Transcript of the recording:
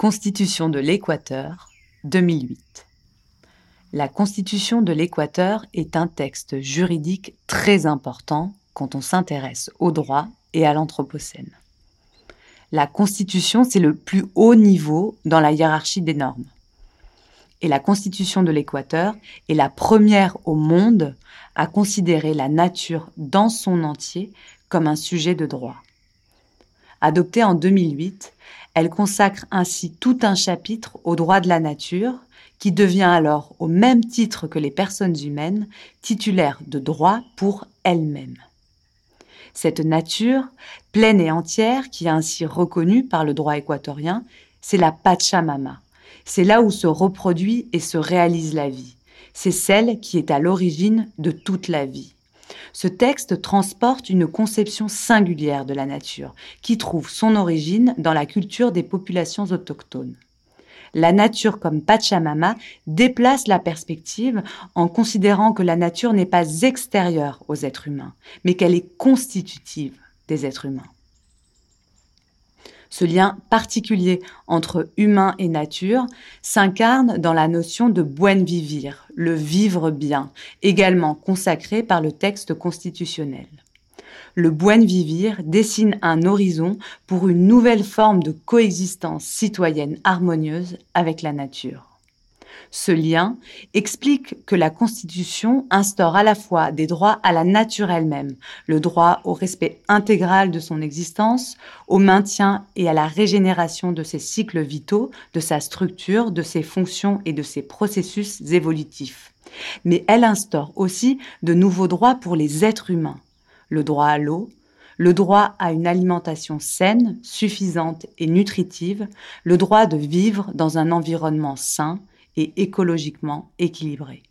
Constitution de l'Équateur, 2008. La Constitution de l'Équateur est un texte juridique très important quand on s'intéresse au droit et à l'Anthropocène. La Constitution, c'est le plus haut niveau dans la hiérarchie des normes. Et la Constitution de l'Équateur est la première au monde à considérer la nature dans son entier comme un sujet de droit. Adoptée en 2008, elle consacre ainsi tout un chapitre au droit de la nature, qui devient alors, au même titre que les personnes humaines, titulaire de droits pour elle-même. Cette nature, pleine et entière, qui est ainsi reconnue par le droit équatorien, c'est la Pachamama. C'est là où se reproduit et se réalise la vie. C'est celle qui est à l'origine de toute la vie. Ce texte transporte une conception singulière de la nature, qui trouve son origine dans la culture des populations autochtones. La nature comme Pachamama déplace la perspective en considérant que la nature n'est pas extérieure aux êtres humains, mais qu'elle est constitutive des êtres humains. Ce lien particulier entre humain et nature s'incarne dans la notion de buen vivir, le vivre bien, également consacré par le texte constitutionnel. Le buen vivir dessine un horizon pour une nouvelle forme de coexistence citoyenne harmonieuse avec la nature. Ce lien explique que la Constitution instaure à la fois des droits à la nature elle-même, le droit au respect intégral de son existence, au maintien et à la régénération de ses cycles vitaux, de sa structure, de ses fonctions et de ses processus évolutifs. Mais elle instaure aussi de nouveaux droits pour les êtres humains, le droit à l'eau, le droit à une alimentation saine, suffisante et nutritive, le droit de vivre dans un environnement sain, et écologiquement équilibré.